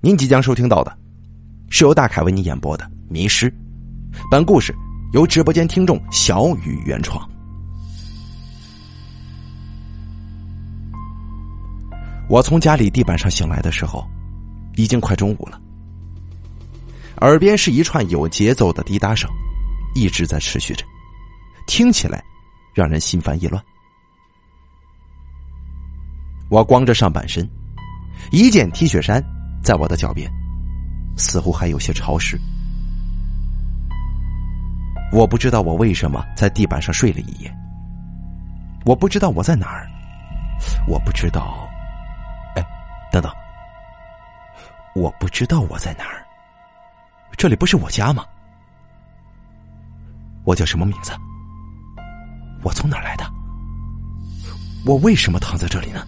您即将收听到的，是由大凯为您演播的《迷失》。本故事由直播间听众小雨原创。我从家里地板上醒来的时候，已经快中午了。耳边是一串有节奏的滴答声，一直在持续着，听起来让人心烦意乱。我光着上半身，一件 T 恤衫。在我的脚边，似乎还有些潮湿。我不知道我为什么在地板上睡了一夜。我不知道我在哪儿。我不知道。哎，等等。我不知道我在哪儿。这里不是我家吗？我叫什么名字？我从哪儿来的？我为什么躺在这里呢？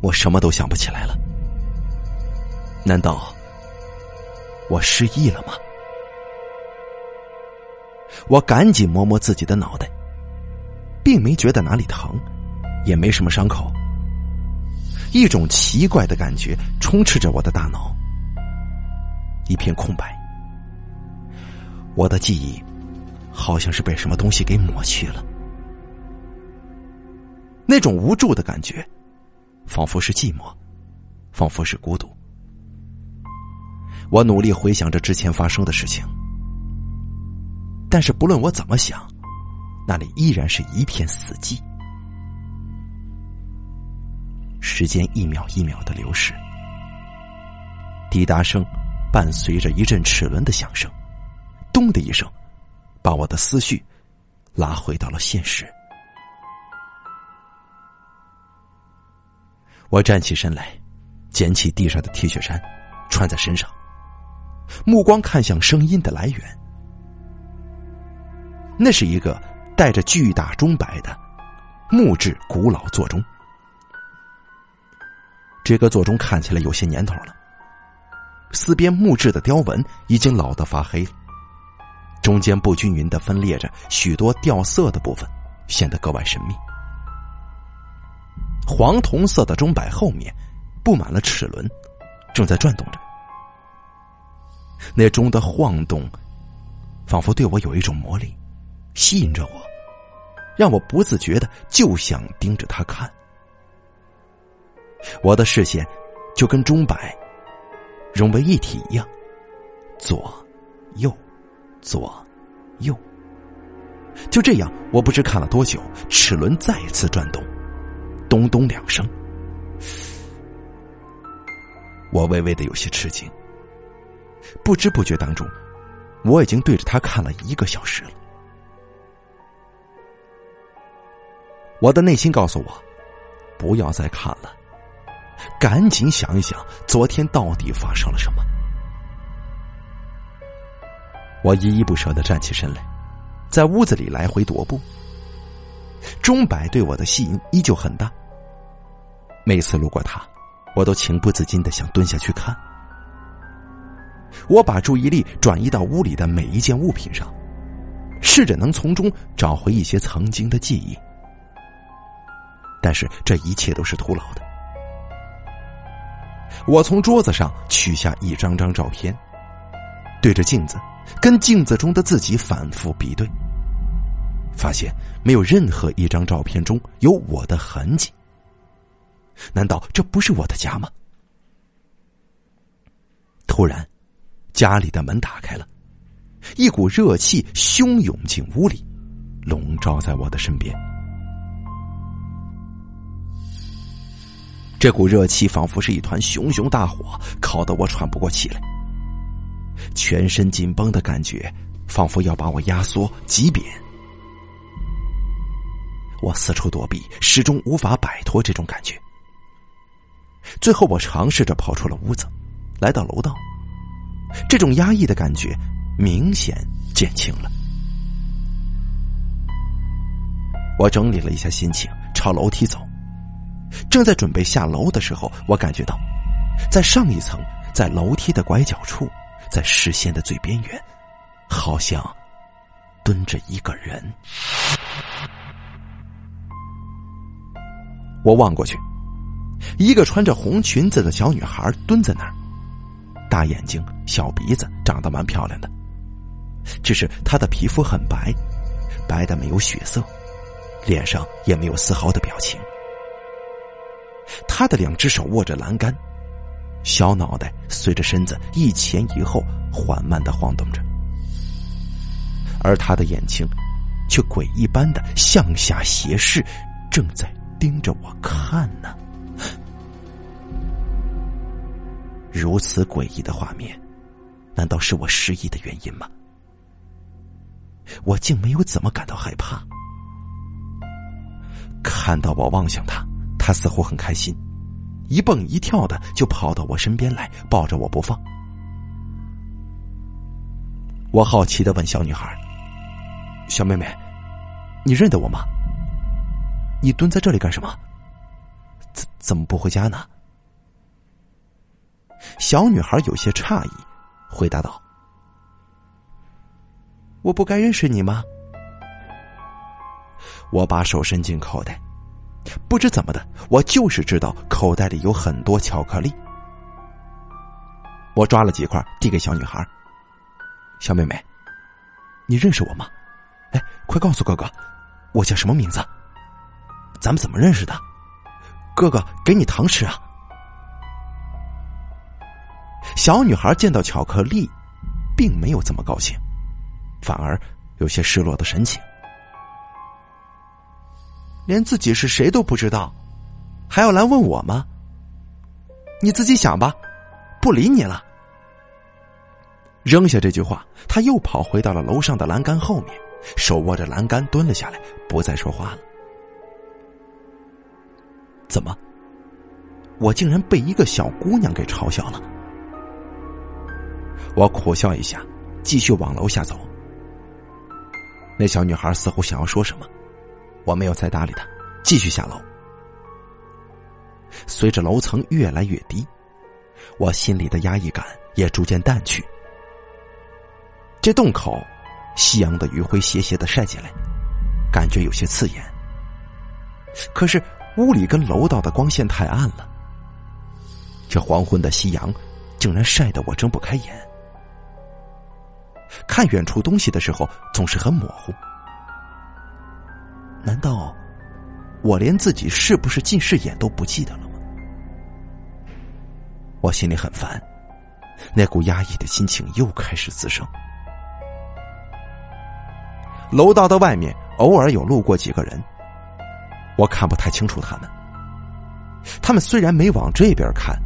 我什么都想不起来了，难道我失忆了吗？我赶紧摸摸自己的脑袋，并没觉得哪里疼，也没什么伤口。一种奇怪的感觉充斥着我的大脑，一片空白。我的记忆好像是被什么东西给抹去了，那种无助的感觉。仿佛是寂寞，仿佛是孤独。我努力回想着之前发生的事情，但是不论我怎么想，那里依然是一片死寂。时间一秒一秒的流逝，滴答声伴随着一阵齿轮的响声，咚的一声，把我的思绪拉回到了现实。我站起身来，捡起地上的 T 恤衫，穿在身上，目光看向声音的来源。那是一个带着巨大钟摆的木质古老座钟。这个座钟看起来有些年头了，四边木质的雕纹已经老得发黑了，中间不均匀的分裂着许多掉色的部分，显得格外神秘。黄铜色的钟摆后面布满了齿轮，正在转动着。那钟的晃动，仿佛对我有一种魔力，吸引着我，让我不自觉的就想盯着它看。我的视线就跟钟摆融为一体一样，左、右、左、右。就这样，我不知看了多久，齿轮再次转动。咚咚两声，我微微的有些吃惊。不知不觉当中，我已经对着他看了一个小时了。我的内心告诉我，不要再看了，赶紧想一想昨天到底发生了什么。我依依不舍的站起身来，在屋子里来回踱步。钟摆对我的吸引依旧很大。每次路过它，我都情不自禁的想蹲下去看。我把注意力转移到屋里的每一件物品上，试着能从中找回一些曾经的记忆。但是这一切都是徒劳的。我从桌子上取下一张张照片，对着镜子，跟镜子中的自己反复比对，发现没有任何一张照片中有我的痕迹。难道这不是我的家吗？突然，家里的门打开了，一股热气汹涌进屋里，笼罩在我的身边。这股热气仿佛是一团熊熊大火，烤得我喘不过气来，全身紧绷的感觉仿佛要把我压缩挤扁。我四处躲避，始终无法摆脱这种感觉。最后，我尝试着跑出了屋子，来到楼道。这种压抑的感觉明显减轻了。我整理了一下心情，朝楼梯走。正在准备下楼的时候，我感觉到，在上一层，在楼梯的拐角处，在视线的最边缘，好像蹲着一个人。我望过去。一个穿着红裙子的小女孩蹲在那儿，大眼睛、小鼻子，长得蛮漂亮的，只是她的皮肤很白，白的没有血色，脸上也没有丝毫的表情。她的两只手握着栏杆，小脑袋随着身子一前一后缓慢的晃动着，而她的眼睛却诡异般的向下斜视，正在盯着我看呢。如此诡异的画面，难道是我失忆的原因吗？我竟没有怎么感到害怕。看到我望向他，他似乎很开心，一蹦一跳的就跑到我身边来，抱着我不放。我好奇的问小女孩：“小妹妹，你认得我吗？你蹲在这里干什么？怎怎么不回家呢？”小女孩有些诧异，回答道：“我不该认识你吗？”我把手伸进口袋，不知怎么的，我就是知道口袋里有很多巧克力。我抓了几块递给小女孩：“小妹妹，你认识我吗？哎，快告诉哥哥，我叫什么名字？咱们怎么认识的？哥哥，给你糖吃啊！”小女孩见到巧克力，并没有这么高兴，反而有些失落的神情。连自己是谁都不知道，还要来问我吗？你自己想吧，不理你了。扔下这句话，他又跑回到了楼上的栏杆后面，手握着栏杆蹲了下来，不再说话了。怎么？我竟然被一个小姑娘给嘲笑了？我苦笑一下，继续往楼下走。那小女孩似乎想要说什么，我没有再搭理她，继续下楼。随着楼层越来越低，我心里的压抑感也逐渐淡去。这洞口，夕阳的余晖斜斜的晒进来，感觉有些刺眼。可是屋里跟楼道的光线太暗了，这黄昏的夕阳竟然晒得我睁不开眼。看远处东西的时候，总是很模糊。难道我连自己是不是近视眼都不记得了吗？我心里很烦，那股压抑的心情又开始滋生。楼道的外面偶尔有路过几个人，我看不太清楚他们。他们虽然没往这边看，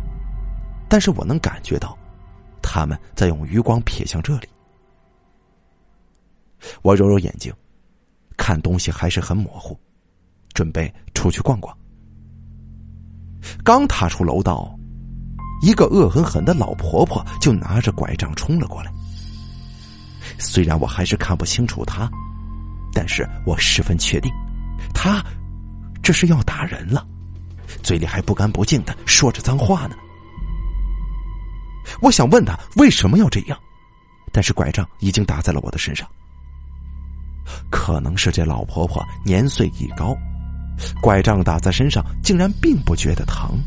但是我能感觉到，他们在用余光瞥向这里。我揉揉眼睛，看东西还是很模糊，准备出去逛逛。刚踏出楼道，一个恶狠狠的老婆婆就拿着拐杖冲了过来。虽然我还是看不清楚她，但是我十分确定，她这是要打人了，嘴里还不干不净的说着脏话呢。我想问她为什么要这样，但是拐杖已经打在了我的身上。可能是这老婆婆年岁已高，拐杖打在身上竟然并不觉得疼。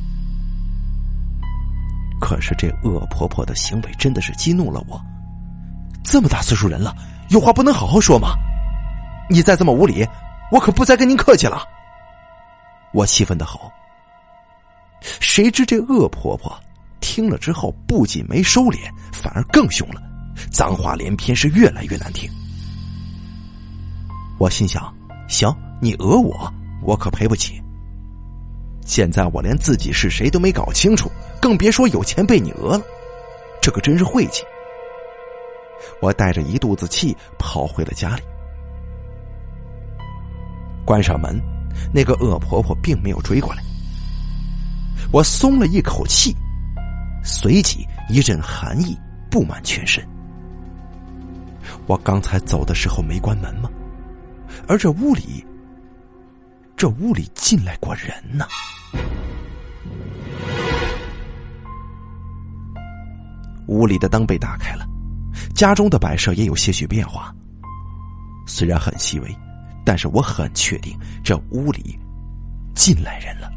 可是这恶婆婆的行为真的是激怒了我。这么大岁数人了，有话不能好好说吗？你再这么无礼，我可不再跟您客气了。我气愤的吼。谁知这恶婆婆听了之后，不仅没收敛，反而更凶了，脏话连篇，是越来越难听。我心想：行，你讹我，我可赔不起。现在我连自己是谁都没搞清楚，更别说有钱被你讹了，这可真是晦气。我带着一肚子气跑回了家里，关上门，那个恶婆婆并没有追过来，我松了一口气，随即一阵寒意布满全身。我刚才走的时候没关门吗？而这屋里，这屋里进来过人呢。屋里的灯被打开了，家中的摆设也有些许变化。虽然很细微，但是我很确定这屋里进来人了。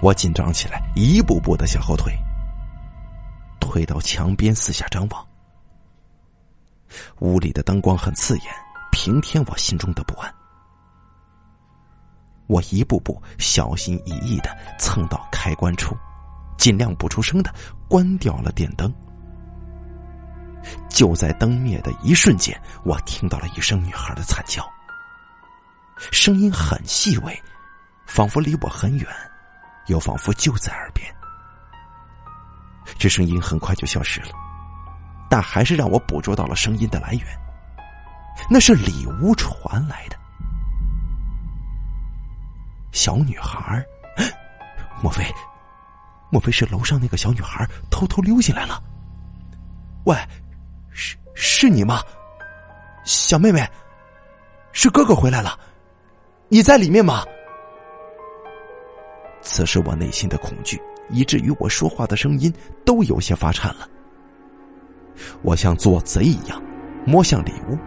我紧张起来，一步步的向后退，退到墙边，四下张望。屋里的灯光很刺眼，平添我心中的不安。我一步步小心翼翼的蹭到开关处，尽量不出声的关掉了电灯。就在灯灭的一瞬间，我听到了一声女孩的惨叫，声音很细微，仿佛离我很远，又仿佛就在耳边。这声音很快就消失了，但还是让我捕捉到了声音的来源，那是里屋传来的。小女孩，莫非，莫非是楼上那个小女孩偷偷溜进来了？喂！是是你吗，小妹妹？是哥哥回来了，你在里面吗？此时我内心的恐惧，以至于我说话的声音都有些发颤了。我像做贼一样摸向里屋，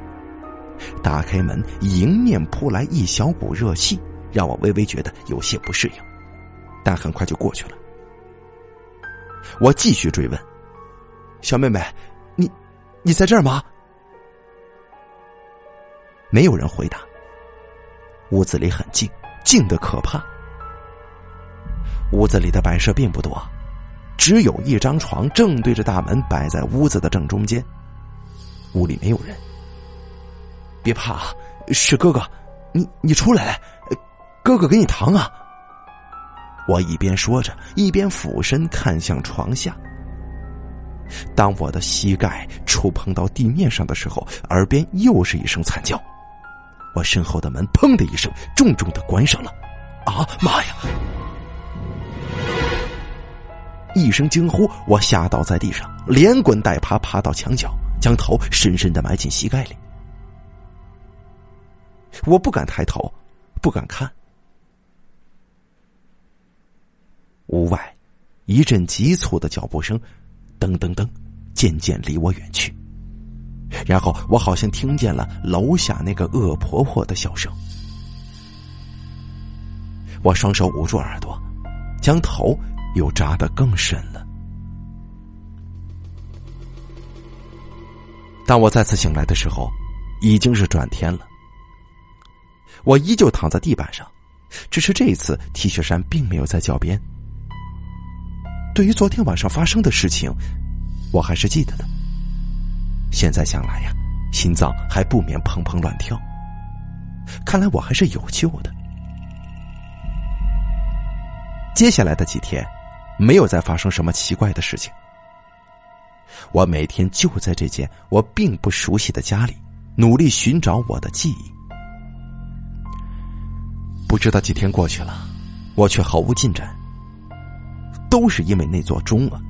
打开门，迎面扑来一小股热气，让我微微觉得有些不适应，但很快就过去了。我继续追问，小妹妹。你你在这儿吗？没有人回答。屋子里很静，静的可怕。屋子里的摆设并不多，只有一张床正对着大门，摆在屋子的正中间。屋里没有人。别怕，是哥哥，你你出来，哥哥给你糖啊！我一边说着，一边俯身看向床下。当我的膝盖触碰到地面上的时候，耳边又是一声惨叫。我身后的门“砰”的一声重重的关上了。啊妈呀！一声惊呼，我吓倒在地上，连滚带爬爬到墙角，将头深深的埋进膝盖里。我不敢抬头，不敢看。屋外，一阵急促的脚步声。噔噔噔，渐渐离我远去。然后我好像听见了楼下那个恶婆婆的笑声。我双手捂住耳朵，将头又扎得更深了。当我再次醒来的时候，已经是转天了。我依旧躺在地板上，只是这一次 T 恤衫并没有在脚边。对于昨天晚上发生的事情，我还是记得的。现在想来呀，心脏还不免砰砰乱跳。看来我还是有救的。接下来的几天，没有再发生什么奇怪的事情。我每天就在这间我并不熟悉的家里，努力寻找我的记忆。不知道几天过去了，我却毫无进展。都是因为那座钟啊，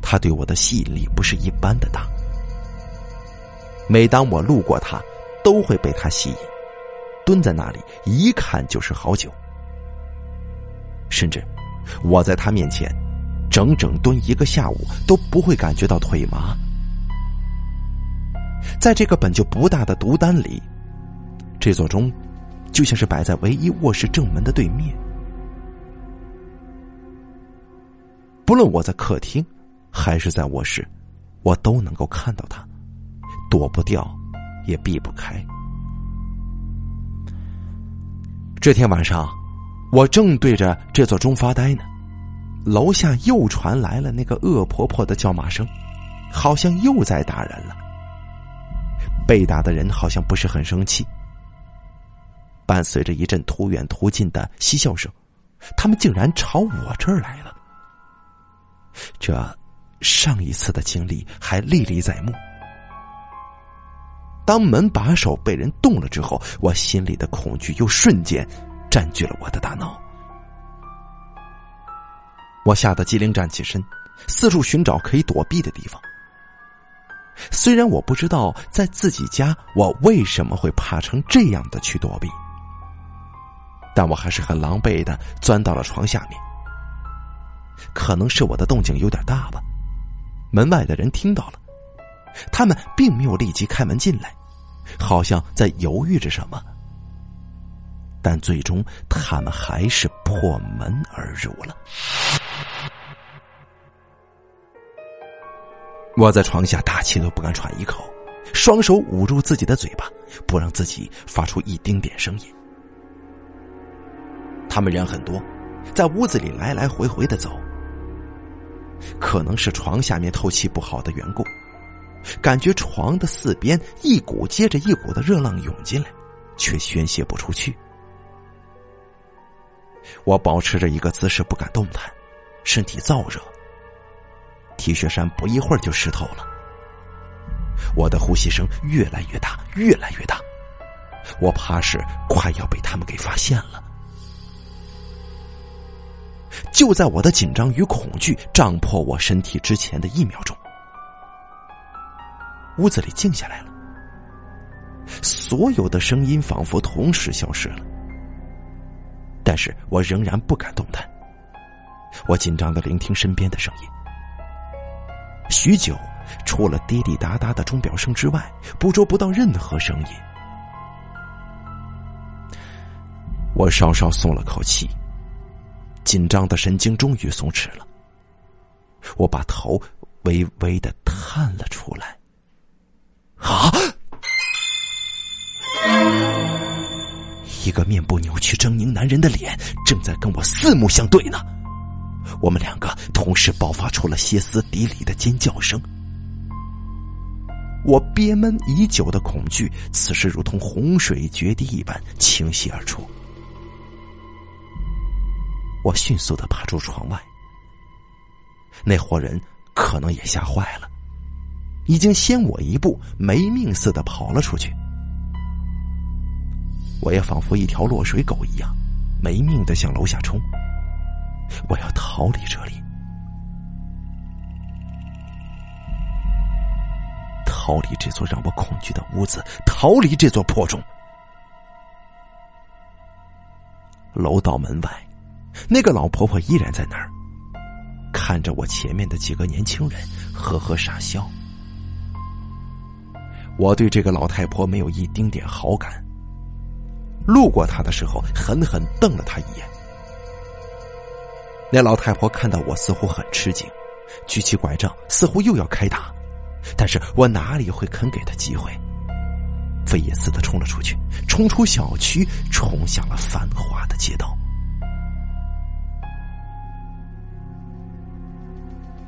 它对我的吸引力不是一般的大。每当我路过它，都会被它吸引，蹲在那里一看就是好久。甚至我在他面前整整蹲一个下午都不会感觉到腿麻。在这个本就不大的独单里，这座钟就像是摆在唯一卧室正门的对面。不论我在客厅，还是在卧室，我都能够看到他，躲不掉，也避不开。这天晚上，我正对着这座钟发呆呢，楼下又传来了那个恶婆婆的叫骂声，好像又在打人了。被打的人好像不是很生气，伴随着一阵突远突近的嬉笑声，他们竟然朝我这儿来了。这上一次的经历还历历在目。当门把手被人动了之后，我心里的恐惧又瞬间占据了我的大脑。我吓得机灵站起身，四处寻找可以躲避的地方。虽然我不知道在自己家我为什么会怕成这样的去躲避，但我还是很狼狈的钻到了床下面。可能是我的动静有点大吧，门外的人听到了，他们并没有立即开门进来，好像在犹豫着什么。但最终他们还是破门而入了。我在床下大气都不敢喘一口，双手捂住自己的嘴巴，不让自己发出一丁点声音。他们人很多，在屋子里来来回回的走。可能是床下面透气不好的缘故，感觉床的四边一股接着一股的热浪涌进来，却宣泄不出去。我保持着一个姿势不敢动弹，身体燥热，T 恤衫不一会儿就湿透了。我的呼吸声越来越大，越来越大，我怕是快要被他们给发现了。就在我的紧张与恐惧胀破我身体之前的一秒钟，屋子里静下来了，所有的声音仿佛同时消失了。但是我仍然不敢动弹，我紧张的聆听身边的声音。许久，除了滴滴答答的钟表声之外，捕捉不到任何声音。我稍稍松了口气。紧张的神经终于松弛了，我把头微微的探了出来。啊！一个面部扭曲、狰狞男人的脸正在跟我四目相对呢。我们两个同时爆发出了歇斯底里的尖叫声。我憋闷已久的恐惧，此时如同洪水决堤一般倾泻而出。我迅速的爬出窗外，那伙人可能也吓坏了，已经先我一步没命似的跑了出去。我也仿佛一条落水狗一样，没命的向楼下冲。我要逃离这里，逃离这座让我恐惧的屋子，逃离这座破钟。楼道门外。那个老婆婆依然在那儿，看着我前面的几个年轻人，呵呵傻笑。我对这个老太婆没有一丁点好感。路过他的时候，狠狠瞪了他一眼。那老太婆看到我，似乎很吃惊，举起拐杖，似乎又要开打，但是我哪里会肯给他机会？飞也似的冲了出去，冲出小区，冲向了繁华的街道。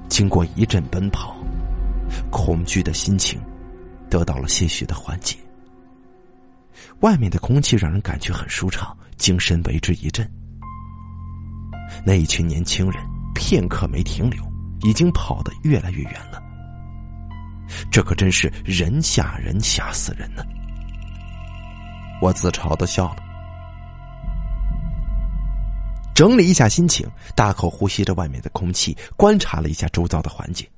经过一阵奔跑，恐惧的心情得到了些许的缓解。外面的空气让人感觉很舒畅，精神为之一振。那一群年轻人片刻没停留，已经跑得越来越远了。这可真是人吓人，吓死人呢！我自嘲的笑了。整理一下心情，大口呼吸着外面的空气，观察了一下周遭的环境。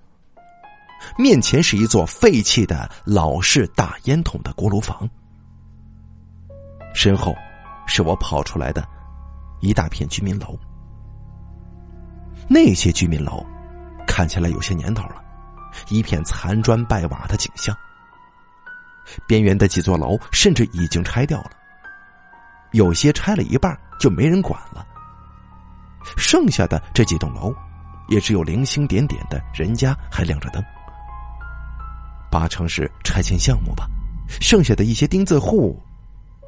面前是一座废弃的老式大烟筒的锅炉房，身后是我跑出来的一大片居民楼。那些居民楼看起来有些年头了，一片残砖败瓦的景象。边缘的几座楼甚至已经拆掉了，有些拆了一半就没人管了。剩下的这几栋楼，也只有零星点点的人家还亮着灯，八成是拆迁项目吧。剩下的一些钉子户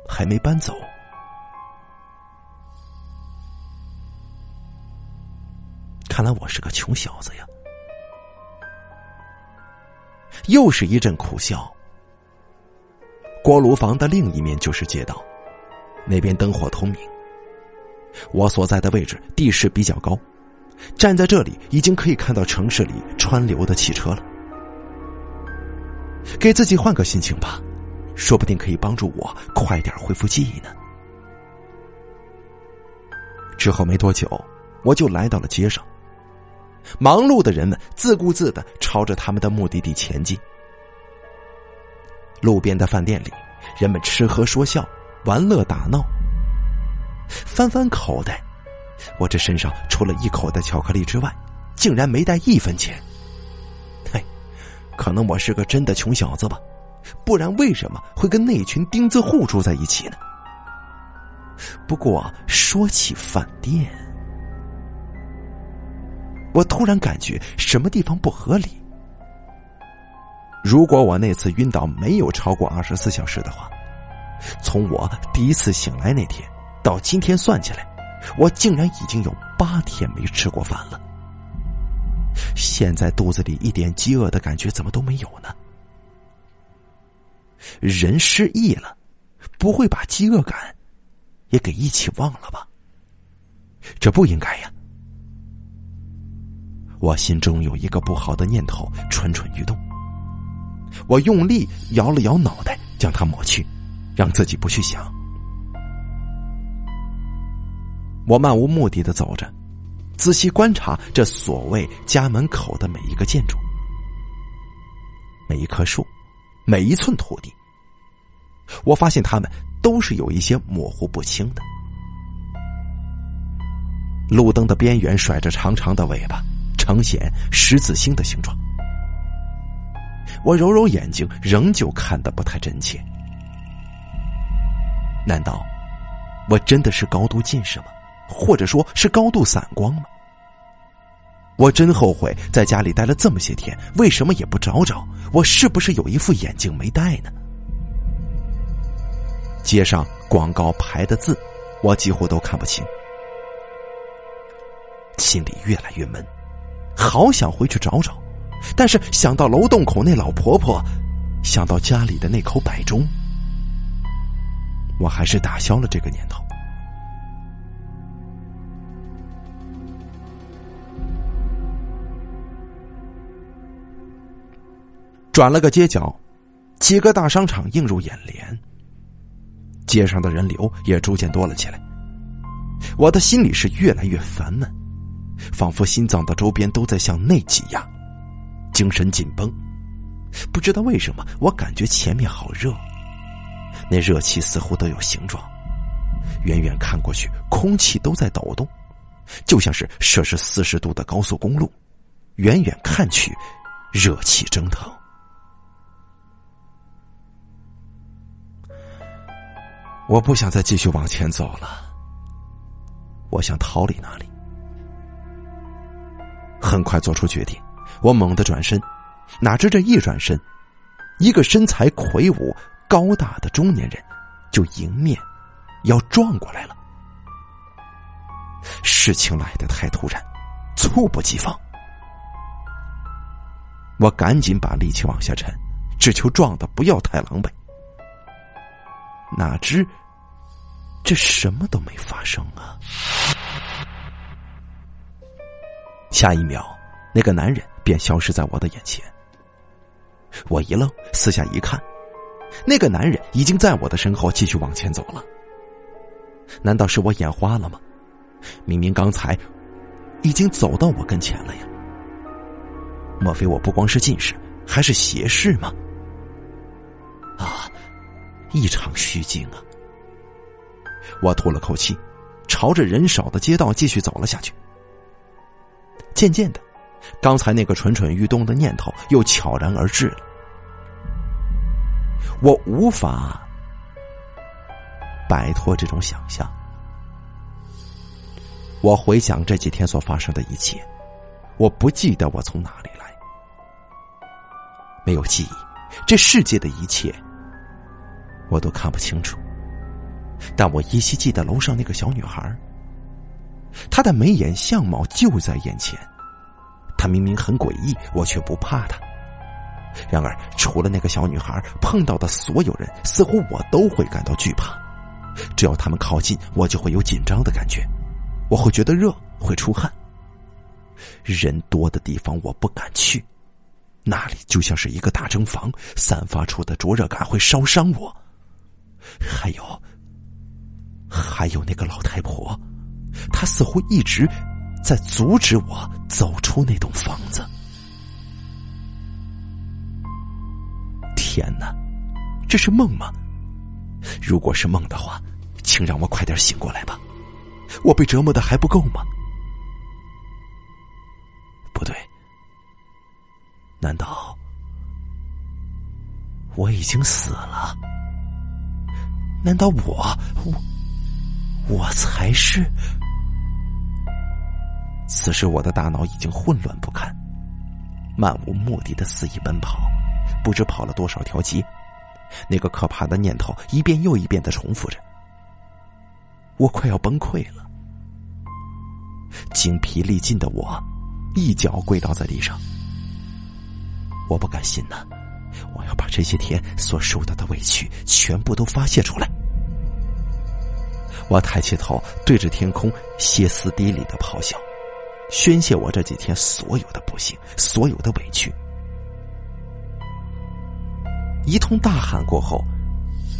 还没搬走。看来我是个穷小子呀！又是一阵苦笑。锅炉房的另一面就是街道，那边灯火通明。我所在的位置地势比较高，站在这里已经可以看到城市里川流的汽车了。给自己换个心情吧，说不定可以帮助我快点恢复记忆呢。之后没多久，我就来到了街上。忙碌的人们自顾自的朝着他们的目的地前进。路边的饭店里，人们吃喝说笑，玩乐打闹。翻翻口袋，我这身上除了一口袋巧克力之外，竟然没带一分钱。嘿，可能我是个真的穷小子吧，不然为什么会跟那群钉子户住在一起呢？不过说起饭店，我突然感觉什么地方不合理。如果我那次晕倒没有超过二十四小时的话，从我第一次醒来那天到今天算起来，我竟然已经有八天没吃过饭了。现在肚子里一点饥饿的感觉怎么都没有呢？人失忆了，不会把饥饿感也给一起忘了吧？这不应该呀！我心中有一个不好的念头蠢蠢欲动，我用力摇了摇脑袋，将它抹去，让自己不去想。我漫无目的的走着。仔细观察这所谓家门口的每一个建筑、每一棵树、每一寸土地，我发现它们都是有一些模糊不清的。路灯的边缘甩着长长的尾巴，呈现十字星的形状。我揉揉眼睛，仍旧看得不太真切。难道我真的是高度近视吗？或者说是高度散光吗？我真后悔在家里待了这么些天，为什么也不找找我是不是有一副眼镜没戴呢？街上广告牌的字，我几乎都看不清，心里越来越闷，好想回去找找，但是想到楼洞口那老婆婆，想到家里的那口摆钟，我还是打消了这个念头。转了个街角，几个大商场映入眼帘。街上的人流也逐渐多了起来。我的心里是越来越烦闷，仿佛心脏的周边都在向内挤压，精神紧绷。不知道为什么，我感觉前面好热，那热气似乎都有形状。远远看过去，空气都在抖动，就像是摄氏四十度的高速公路。远远看去，热气蒸腾。我不想再继续往前走了，我想逃离那里。很快做出决定，我猛地转身，哪知这一转身，一个身材魁梧、高大的中年人就迎面要撞过来了。事情来的太突然，猝不及防，我赶紧把力气往下沉，只求撞的不要太狼狈。哪知，这什么都没发生啊！下一秒，那个男人便消失在我的眼前。我一愣，四下一看，那个男人已经在我的身后继续往前走了。难道是我眼花了吗？明明刚才已经走到我跟前了呀！莫非我不光是近视，还是斜视吗？啊！一场虚惊啊！我吐了口气，朝着人少的街道继续走了下去。渐渐的，刚才那个蠢蠢欲动的念头又悄然而至了。我无法摆脱这种想象。我回想这几天所发生的一切，我不记得我从哪里来，没有记忆，这世界的一切。我都看不清楚，但我依稀记得楼上那个小女孩，她的眉眼相貌就在眼前。她明明很诡异，我却不怕她。然而，除了那个小女孩，碰到的所有人，似乎我都会感到惧怕。只要他们靠近，我就会有紧张的感觉，我会觉得热，会出汗。人多的地方我不敢去，那里就像是一个大蒸房，散发出的灼热感会烧伤我。还有，还有那个老太婆，她似乎一直在阻止我走出那栋房子。天哪，这是梦吗？如果是梦的话，请让我快点醒过来吧！我被折磨的还不够吗？不对，难道我已经死了？难道我我我才是。此时我的大脑已经混乱不堪，漫无目的的肆意奔跑，不知跑了多少条街。那个可怕的念头一遍又一遍的重复着，我快要崩溃了。精疲力尽的我，一脚跪倒在地上。我不敢信呐，我要把这些天所受到的委屈全部都发泄出来。我抬起头，对着天空歇斯底里的咆哮，宣泄我这几天所有的不幸，所有的委屈。一通大喊过后，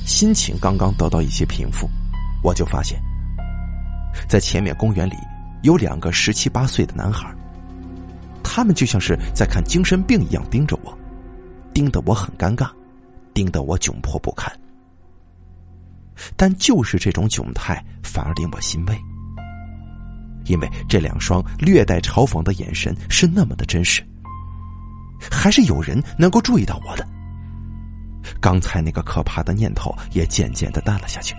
心情刚刚得到一些平复，我就发现，在前面公园里有两个十七八岁的男孩，他们就像是在看精神病一样盯着我，盯得我很尴尬，盯得我窘迫不堪。但就是这种窘态，反而令我欣慰，因为这两双略带嘲讽的眼神是那么的真实，还是有人能够注意到我的。刚才那个可怕的念头也渐渐的淡了下去，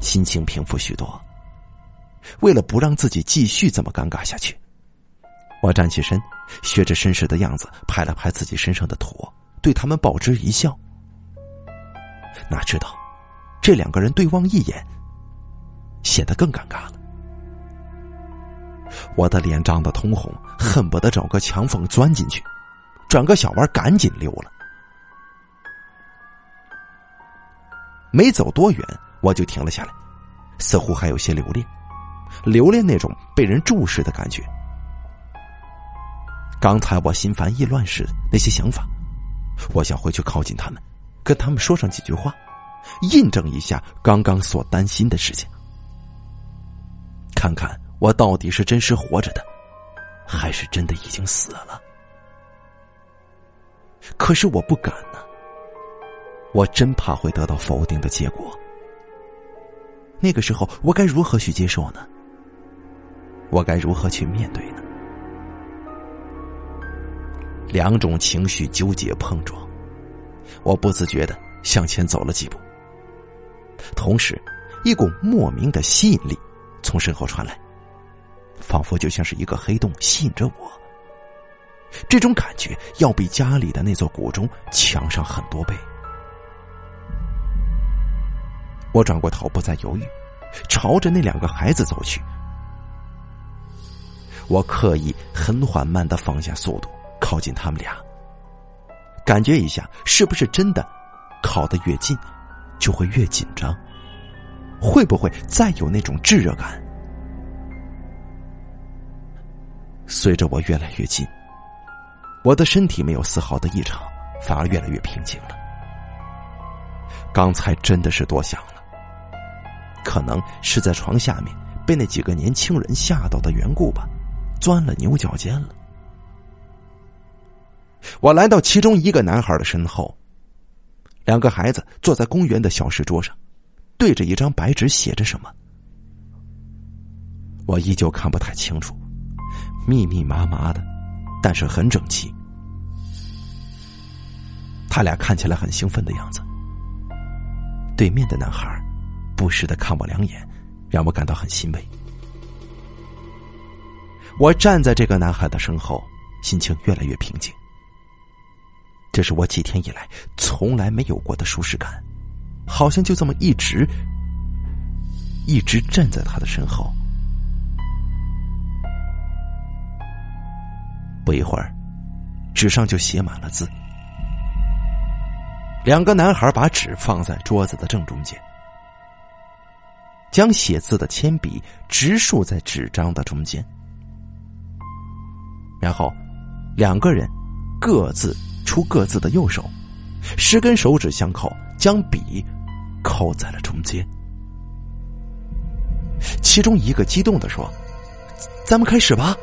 心情平复许多。为了不让自己继续这么尴尬下去，我站起身，学着绅士的样子拍了拍自己身上的土，对他们报之一笑。哪知道，这两个人对望一眼，显得更尴尬了。我的脸涨得通红，恨不得找个墙缝钻进去。转个小弯，赶紧溜了。没走多远，我就停了下来，似乎还有些留恋，留恋那种被人注视的感觉。刚才我心烦意乱时那些想法，我想回去靠近他们，跟他们说上几句话，印证一下刚刚所担心的事情，看看我到底是真实活着的，还是真的已经死了。可是我不敢呢，我真怕会得到否定的结果。那个时候我该如何去接受呢？我该如何去面对呢？两种情绪纠结碰撞，我不自觉的向前走了几步，同时，一股莫名的吸引力从身后传来，仿佛就像是一个黑洞吸引着我。这种感觉要比家里的那座古钟强上很多倍。我转过头，不再犹豫，朝着那两个孩子走去。我刻意很缓慢的放下速度，靠近他们俩，感觉一下是不是真的，靠得越近，就会越紧张，会不会再有那种炙热感？随着我越来越近。我的身体没有丝毫的异常，反而越来越平静了。刚才真的是多想了，可能是在床下面被那几个年轻人吓到的缘故吧，钻了牛角尖了。我来到其中一个男孩的身后，两个孩子坐在公园的小石桌上，对着一张白纸写着什么，我依旧看不太清楚，密密麻麻的。但是很整齐，他俩看起来很兴奋的样子。对面的男孩不时的看我两眼，让我感到很欣慰。我站在这个男孩的身后，心情越来越平静。这是我几天以来从来没有过的舒适感，好像就这么一直一直站在他的身后。不一会儿，纸上就写满了字。两个男孩把纸放在桌子的正中间，将写字的铅笔直竖在纸张的中间，然后两个人各自出各自的右手，十根手指相扣，将笔扣在了中间。其中一个激动的说：“咱们开始吧。”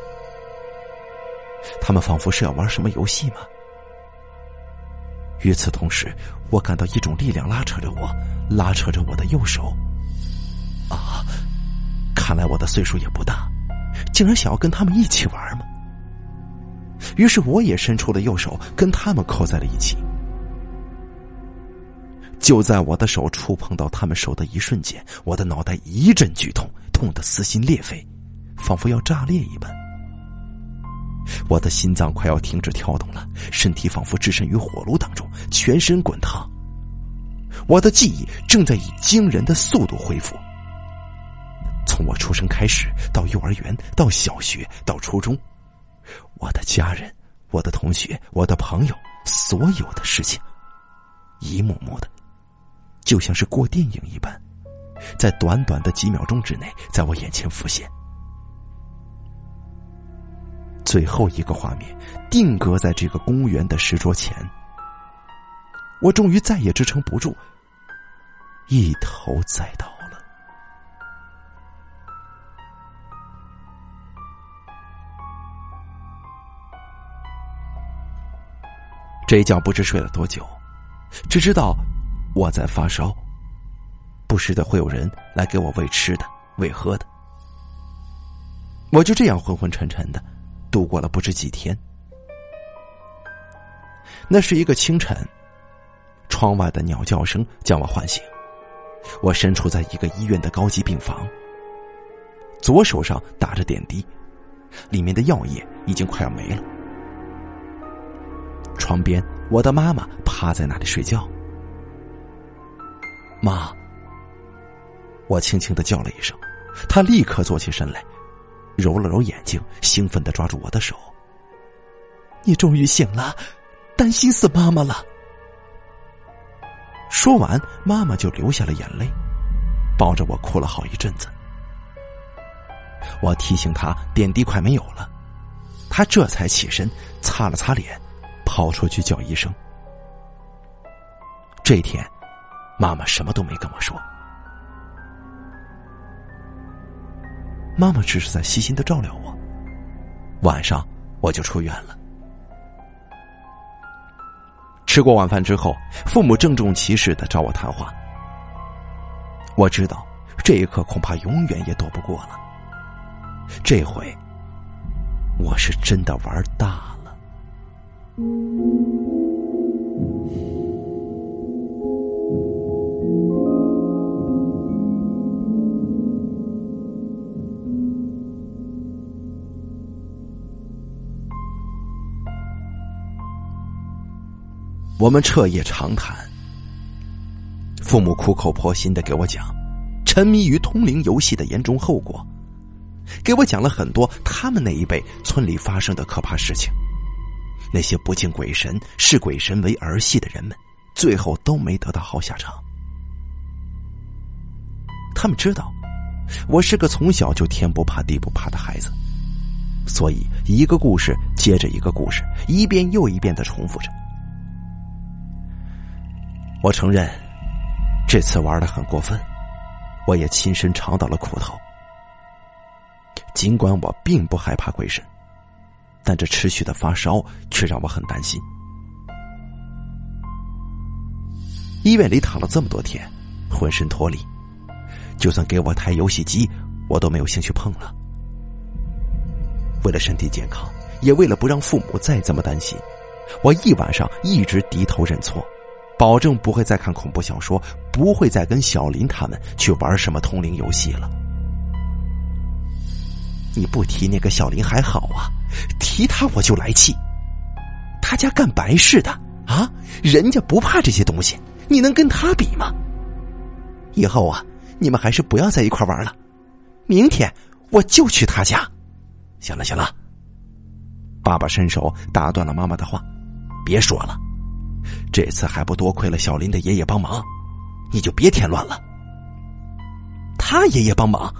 他们仿佛是要玩什么游戏吗？与此同时，我感到一种力量拉扯着我，拉扯着我的右手。啊，看来我的岁数也不大，竟然想要跟他们一起玩吗？于是我也伸出了右手，跟他们扣在了一起。就在我的手触碰到他们手的一瞬间，我的脑袋一阵剧痛，痛得撕心裂肺，仿佛要炸裂一般。我的心脏快要停止跳动了，身体仿佛置身于火炉当中，全身滚烫。我的记忆正在以惊人的速度恢复。从我出生开始，到幼儿园，到小学，到初中，我的家人、我的同学、我的朋友，所有的事情，一幕幕的，就像是过电影一般，在短短的几秒钟之内，在我眼前浮现。最后一个画面定格在这个公园的石桌前，我终于再也支撑不住，一头栽倒这一觉不知睡了多久，只知道我在发烧，不时的会有人来给我喂吃的、喂喝的，我就这样昏昏沉沉的。度过了不知几天。那是一个清晨，窗外的鸟叫声将我唤醒。我身处在一个医院的高级病房，左手上打着点滴，里面的药液已经快要没了。床边，我的妈妈趴在那里睡觉。妈，我轻轻的叫了一声，她立刻坐起身来。揉了揉眼睛，兴奋的抓住我的手。你终于醒了，担心死妈妈了。说完，妈妈就流下了眼泪，抱着我哭了好一阵子。我提醒她点滴快没有了，她这才起身，擦了擦脸，跑出去叫医生。这天，妈妈什么都没跟我说。妈妈只是在细心的照料我。晚上我就出院了。吃过晚饭之后，父母郑重其事的找我谈话。我知道这一刻恐怕永远也躲不过了。这回我是真的玩大。我们彻夜长谈，父母苦口婆心的给我讲沉迷于通灵游戏的严重后果，给我讲了很多他们那一辈村里发生的可怕事情。那些不敬鬼神、视鬼神为儿戏的人们，最后都没得到好下场。他们知道我是个从小就天不怕地不怕的孩子，所以一个故事接着一个故事，一遍又一遍的重复着。我承认，这次玩的很过分，我也亲身尝到了苦头。尽管我并不害怕鬼神，但这持续的发烧却让我很担心。医院里躺了这么多天，浑身脱力，就算给我台游戏机，我都没有兴趣碰了。为了身体健康，也为了不让父母再这么担心，我一晚上一直低头认错。保证不会再看恐怖小说，不会再跟小林他们去玩什么通灵游戏了。你不提那个小林还好啊，提他我就来气。他家干白事的啊，人家不怕这些东西，你能跟他比吗？以后啊，你们还是不要在一块玩了。明天我就去他家。行了行了，爸爸伸手打断了妈妈的话，别说了。这次还不多亏了小林的爷爷帮忙，你就别添乱了。他爷爷帮忙，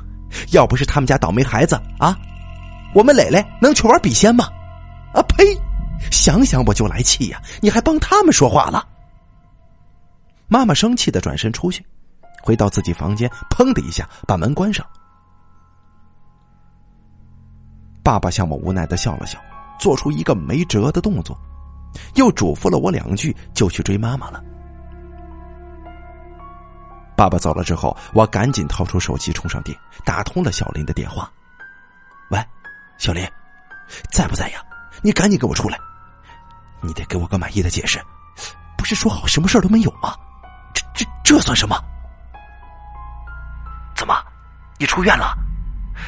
要不是他们家倒霉孩子啊，我们磊磊能去玩笔仙吗？啊呸！想想我就来气呀！你还帮他们说话了？妈妈生气的转身出去，回到自己房间，砰的一下把门关上。爸爸向我无奈的笑了笑，做出一个没辙的动作。又嘱咐了我两句，就去追妈妈了。爸爸走了之后，我赶紧掏出手机充上电，打通了小林的电话。喂，小林，在不在呀？你赶紧给我出来！你得给我个满意的解释。不是说好什么事都没有吗？这这算什么？怎么，你出院了？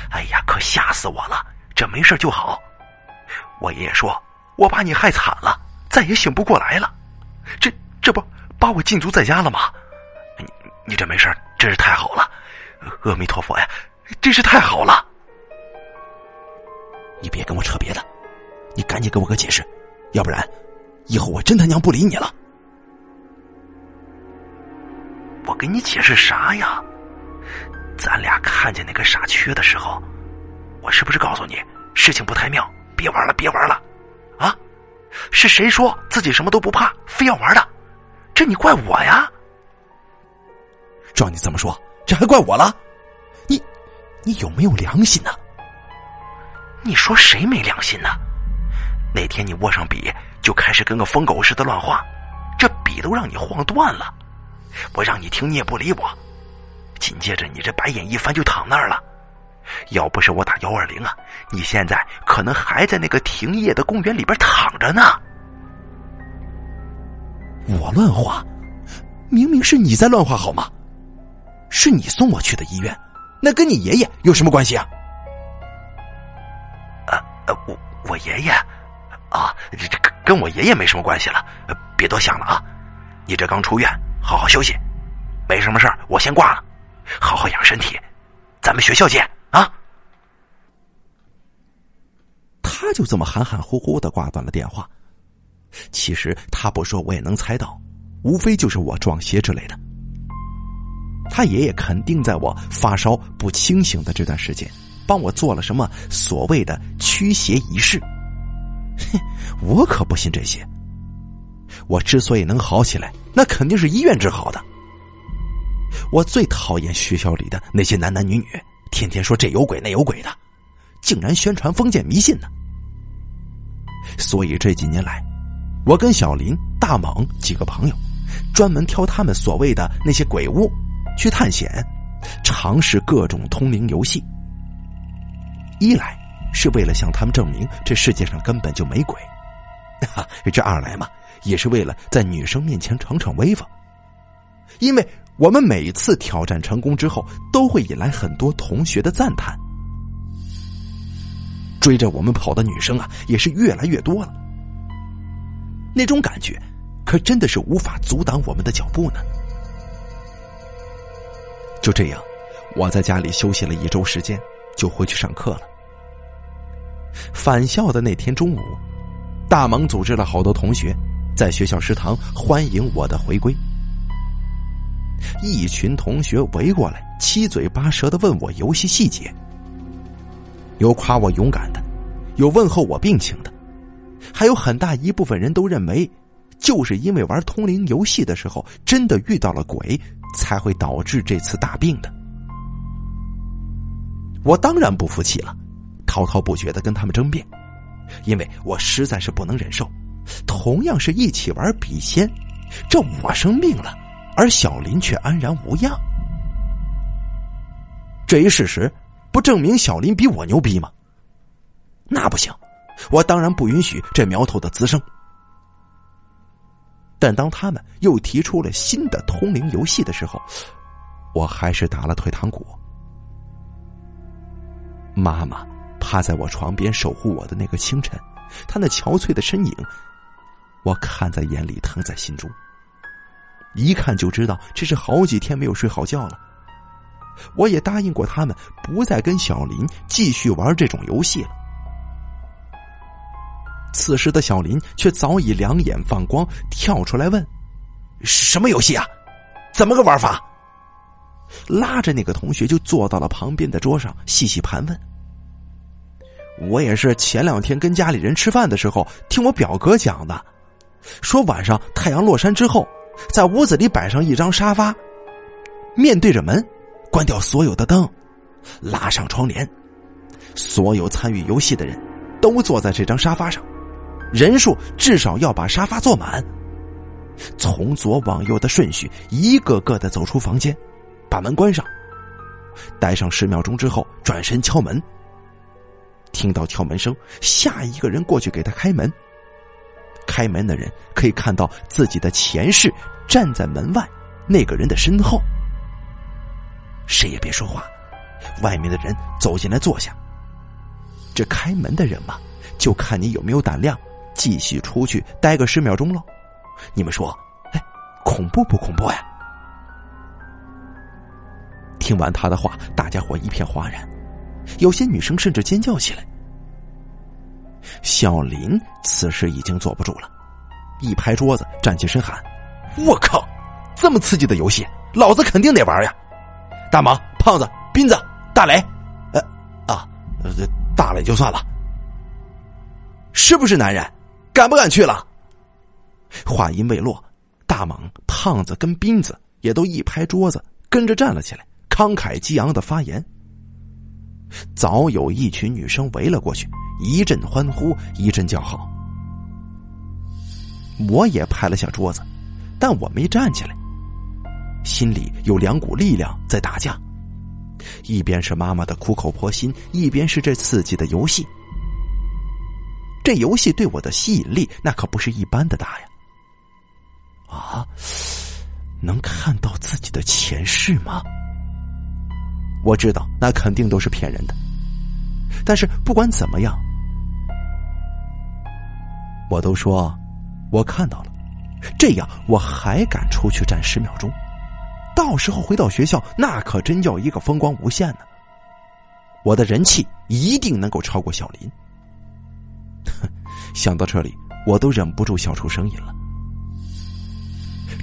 哎呀，可吓死我了！这没事就好。我爷爷说，我把你害惨了，再也醒不过来了。这这不把我禁足在家了吗？你这没事真是太好了！阿弥陀佛呀，真是太好了！你别跟我扯别的，你赶紧给我个解释，要不然以后我真他娘不理你了。我给你解释啥呀？咱俩看见那个傻缺的时候，我是不是告诉你事情不太妙，别玩了，别玩了，啊？是谁说自己什么都不怕，非要玩的？这你怪我呀？照你这么说，这还怪我了？你，你有没有良心呢？你说谁没良心呢？那天你握上笔就开始跟个疯狗似的乱画，这笔都让你晃断了。我让你听，你也不理我。紧接着，你这白眼一翻就躺那儿了。要不是我打幺二零啊，你现在可能还在那个停业的公园里边躺着呢。我乱画，明明是你在乱画好吗？是你送我去的医院，那跟你爷爷有什么关系啊？啊，啊，我我爷爷啊，这这跟我爷爷没什么关系了。别多想了啊，你这刚出院。好好休息，没什么事儿，我先挂了。好好养身体，咱们学校见啊！他就这么含含糊糊的挂断了电话。其实他不说，我也能猜到，无非就是我撞邪之类的。他爷爷肯定在我发烧不清醒的这段时间，帮我做了什么所谓的驱邪仪式。哼，我可不信这些。我之所以能好起来。那肯定是医院治好的。我最讨厌学校里的那些男男女女，天天说这有鬼那有鬼的，竟然宣传封建迷信呢。所以这几年来，我跟小林、大猛几个朋友，专门挑他们所谓的那些鬼屋去探险，尝试各种通灵游戏。一来是为了向他们证明这世界上根本就没鬼，哈，这二来嘛。也是为了在女生面前逞逞威风，因为我们每次挑战成功之后，都会引来很多同学的赞叹。追着我们跑的女生啊，也是越来越多了。那种感觉，可真的是无法阻挡我们的脚步呢。就这样，我在家里休息了一周时间，就回去上课了。返校的那天中午，大萌组织了好多同学。在学校食堂欢迎我的回归，一群同学围过来，七嘴八舌的问我游戏细节，有夸我勇敢的，有问候我病情的，还有很大一部分人都认为，就是因为玩通灵游戏的时候真的遇到了鬼，才会导致这次大病的。我当然不服气了，滔滔不绝的跟他们争辩，因为我实在是不能忍受。同样是一起玩笔仙，这我生病了，而小林却安然无恙。这一事实，不证明小林比我牛逼吗？那不行，我当然不允许这苗头的滋生。但当他们又提出了新的通灵游戏的时候，我还是打了退堂鼓。妈妈趴在我床边守护我的那个清晨，她那憔悴的身影。我看在眼里，疼在心中。一看就知道这是好几天没有睡好觉了。我也答应过他们，不再跟小林继续玩这种游戏了。此时的小林却早已两眼放光，跳出来问：“什么游戏啊？怎么个玩法？”拉着那个同学就坐到了旁边的桌上，细细盘问。我也是前两天跟家里人吃饭的时候，听我表哥讲的。说晚上太阳落山之后，在屋子里摆上一张沙发，面对着门，关掉所有的灯，拉上窗帘，所有参与游戏的人都坐在这张沙发上，人数至少要把沙发坐满。从左往右的顺序，一个个的走出房间，把门关上，待上十秒钟之后，转身敲门。听到敲门声，下一个人过去给他开门。开门的人可以看到自己的前世站在门外，那个人的身后。谁也别说话，外面的人走进来坐下。这开门的人嘛，就看你有没有胆量继续出去待个十秒钟喽。你们说，哎，恐怖不恐怖呀？听完他的话，大家伙一片哗然，有些女生甚至尖叫起来。小林此时已经坐不住了，一拍桌子，站起身喊：“我靠，这么刺激的游戏，老子肯定得玩呀！”大毛、胖子、斌子、大雷，呃，啊，这大雷就算了，是不是男人？敢不敢去了？话音未落，大猛、胖子跟斌子也都一拍桌子，跟着站了起来，慷慨激昂的发言。早有一群女生围了过去，一阵欢呼，一阵叫好。我也拍了下桌子，但我没站起来。心里有两股力量在打架，一边是妈妈的苦口婆心，一边是这刺激的游戏。这游戏对我的吸引力那可不是一般的大呀！啊，能看到自己的前世吗？我知道那肯定都是骗人的，但是不管怎么样，我都说我看到了，这样我还敢出去站十秒钟。到时候回到学校，那可真叫一个风光无限呢。我的人气一定能够超过小林。哼 想到这里，我都忍不住笑出声音了。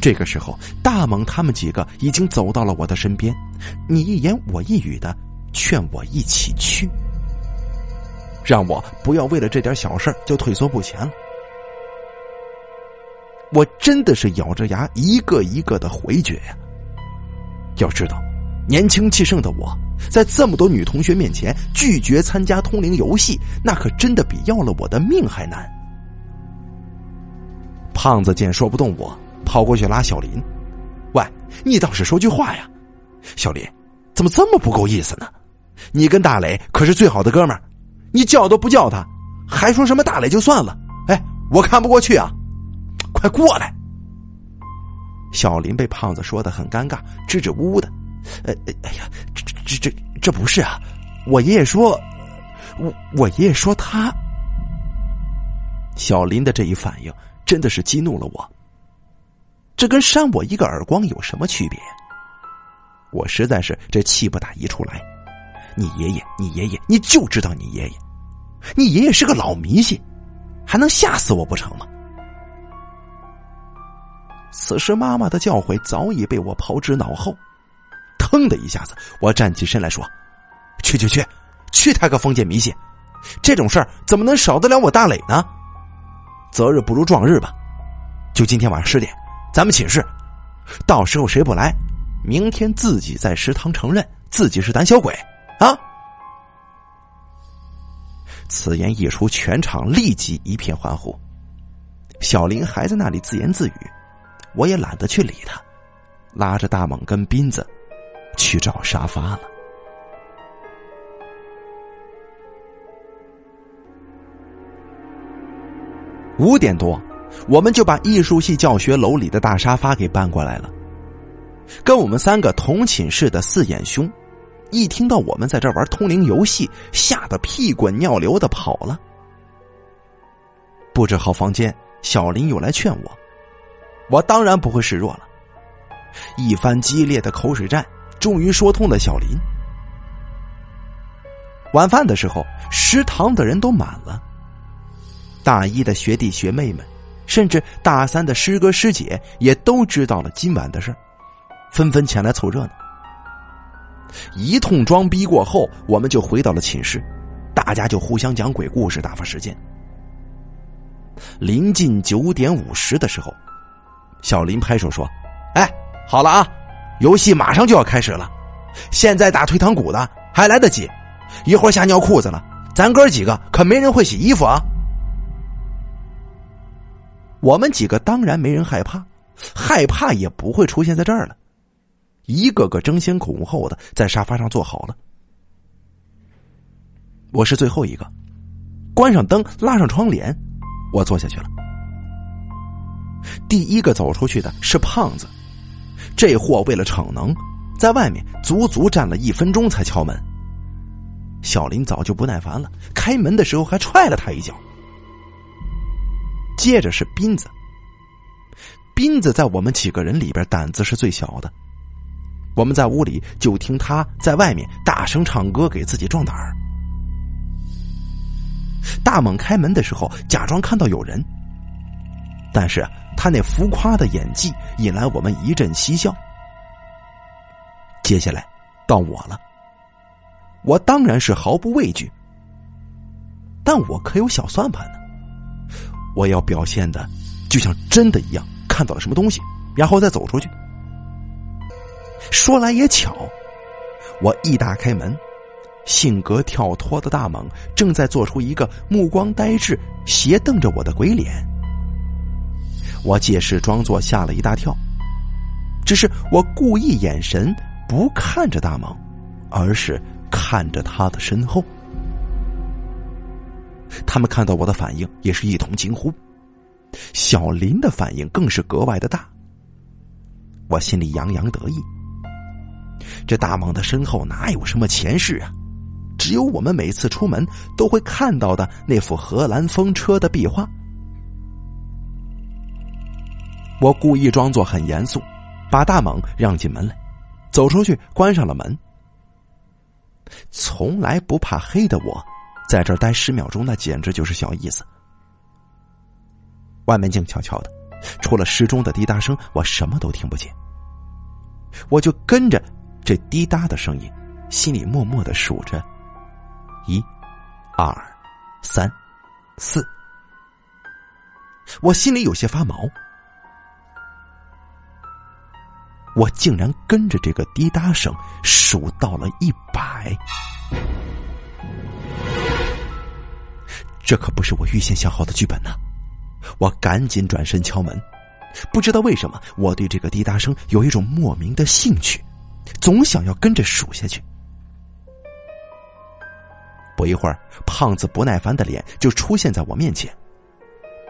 这个时候，大猛他们几个已经走到了我的身边，你一言我一语的劝我一起去，让我不要为了这点小事就退缩不前了。我真的是咬着牙一个一个的回绝呀。要知道，年轻气盛的我，在这么多女同学面前拒绝参加通灵游戏，那可真的比要了我的命还难。胖子见说不动我，跑过去拉小林：“喂，你倒是说句话呀！小林，怎么这么不够意思呢？你跟大磊可是最好的哥们儿，你叫都不叫他，还说什么大磊就算了？哎，我看不过去啊！快过来！”小林被胖子说的很尴尬，支支吾吾的。呃，哎呀，这这这不是啊！我爷爷说，我我爷爷说他。小林的这一反应真的是激怒了我。这跟扇我一个耳光有什么区别？我实在是这气不打一处来。你爷爷，你爷爷，你就知道你爷爷，你爷爷是个老迷信，还能吓死我不成吗？此时，妈妈的教诲早已被我抛之脑后。腾的一下子，我站起身来说：“去去去，去他个封建迷信！这种事儿怎么能少得了我大磊呢？择日不如撞日吧，就今天晚上十点，咱们寝室。到时候谁不来，明天自己在食堂承认自己是胆小鬼啊！”此言一出，全场立即一片欢呼。小林还在那里自言自语。我也懒得去理他，拉着大猛跟斌子去找沙发了。五点多，我们就把艺术系教学楼里的大沙发给搬过来了。跟我们三个同寝室的四眼兄，一听到我们在这玩通灵游戏，吓得屁滚尿流的跑了。布置好房间，小林又来劝我。我当然不会示弱了。一番激烈的口水战，终于说通了小林。晚饭的时候，食堂的人都满了。大一的学弟学妹们，甚至大三的师哥师姐，也都知道了今晚的事纷纷前来凑热闹。一通装逼过后，我们就回到了寝室，大家就互相讲鬼故事，打发时间。临近九点五十的时候。小林拍手说：“哎，好了啊，游戏马上就要开始了，现在打退堂鼓的还来得及，一会儿吓尿裤子了，咱哥几个可没人会洗衣服啊。”我们几个当然没人害怕，害怕也不会出现在这儿了，一个个争先恐后的在沙发上坐好了。我是最后一个，关上灯，拉上窗帘，我坐下去了。第一个走出去的是胖子，这货为了逞能，在外面足足站了一分钟才敲门。小林早就不耐烦了，开门的时候还踹了他一脚。接着是斌子，斌子在我们几个人里边胆子是最小的。我们在屋里就听他在外面大声唱歌，给自己壮胆儿。大猛开门的时候，假装看到有人，但是他那浮夸的演技引来我们一阵嬉笑。接下来到我了，我当然是毫不畏惧，但我可有小算盘呢。我要表现的就像真的一样，看到了什么东西，然后再走出去。说来也巧，我一打开门，性格跳脱的大猛正在做出一个目光呆滞、斜瞪着我的鬼脸。我借势装作吓了一大跳，只是我故意眼神不看着大蟒，而是看着他的身后。他们看到我的反应，也是一同惊呼。小林的反应更是格外的大，我心里洋洋得意。这大蟒的身后哪有什么前世啊？只有我们每次出门都会看到的那幅荷兰风车的壁画。我故意装作很严肃，把大猛让进门来，走出去关上了门。从来不怕黑的我，在这儿待十秒钟，那简直就是小意思。外面静悄悄的，除了时钟的滴答声，我什么都听不见。我就跟着。这滴答的声音，心里默默的数着：一、二、三、四。我心里有些发毛，我竟然跟着这个滴答声数到了一百。这可不是我预先想好的剧本呐！我赶紧转身敲门，不知道为什么，我对这个滴答声有一种莫名的兴趣。总想要跟着数下去。不一会儿，胖子不耐烦的脸就出现在我面前，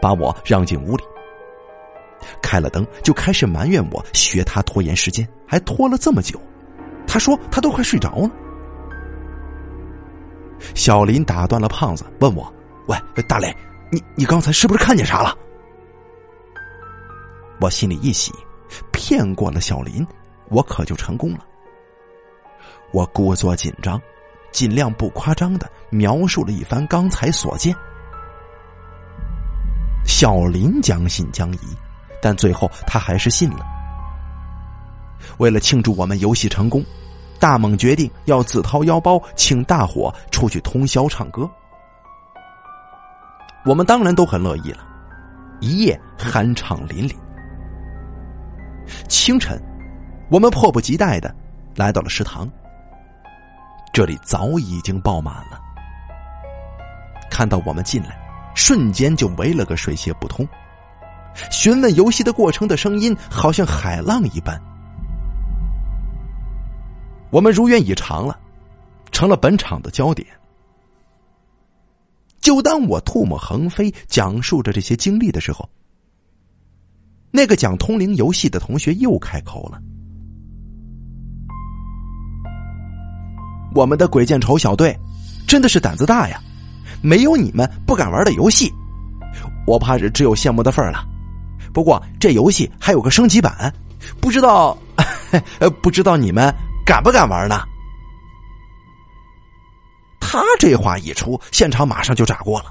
把我让进屋里，开了灯，就开始埋怨我学他拖延时间，还拖了这么久。他说他都快睡着了。小林打断了胖子，问我：“喂，大雷，你你刚才是不是看见啥了？”我心里一喜，骗过了小林，我可就成功了。我故作紧张，尽量不夸张的描述了一番刚才所见。小林将信将疑，但最后他还是信了。为了庆祝我们游戏成功，大猛决定要自掏腰包请大伙出去通宵唱歌。我们当然都很乐意了，一夜酣畅淋漓。清晨，我们迫不及待的来到了食堂。这里早已经爆满了，看到我们进来，瞬间就围了个水泄不通。询问游戏的过程的声音好像海浪一般。我们如愿以偿了，成了本场的焦点。就当我唾沫横飞讲述着这些经历的时候，那个讲通灵游戏的同学又开口了。我们的鬼见愁小队真的是胆子大呀，没有你们不敢玩的游戏，我怕是只有羡慕的份儿了。不过这游戏还有个升级版，不知道，不知道你们敢不敢玩呢？他这话一出，现场马上就炸锅了，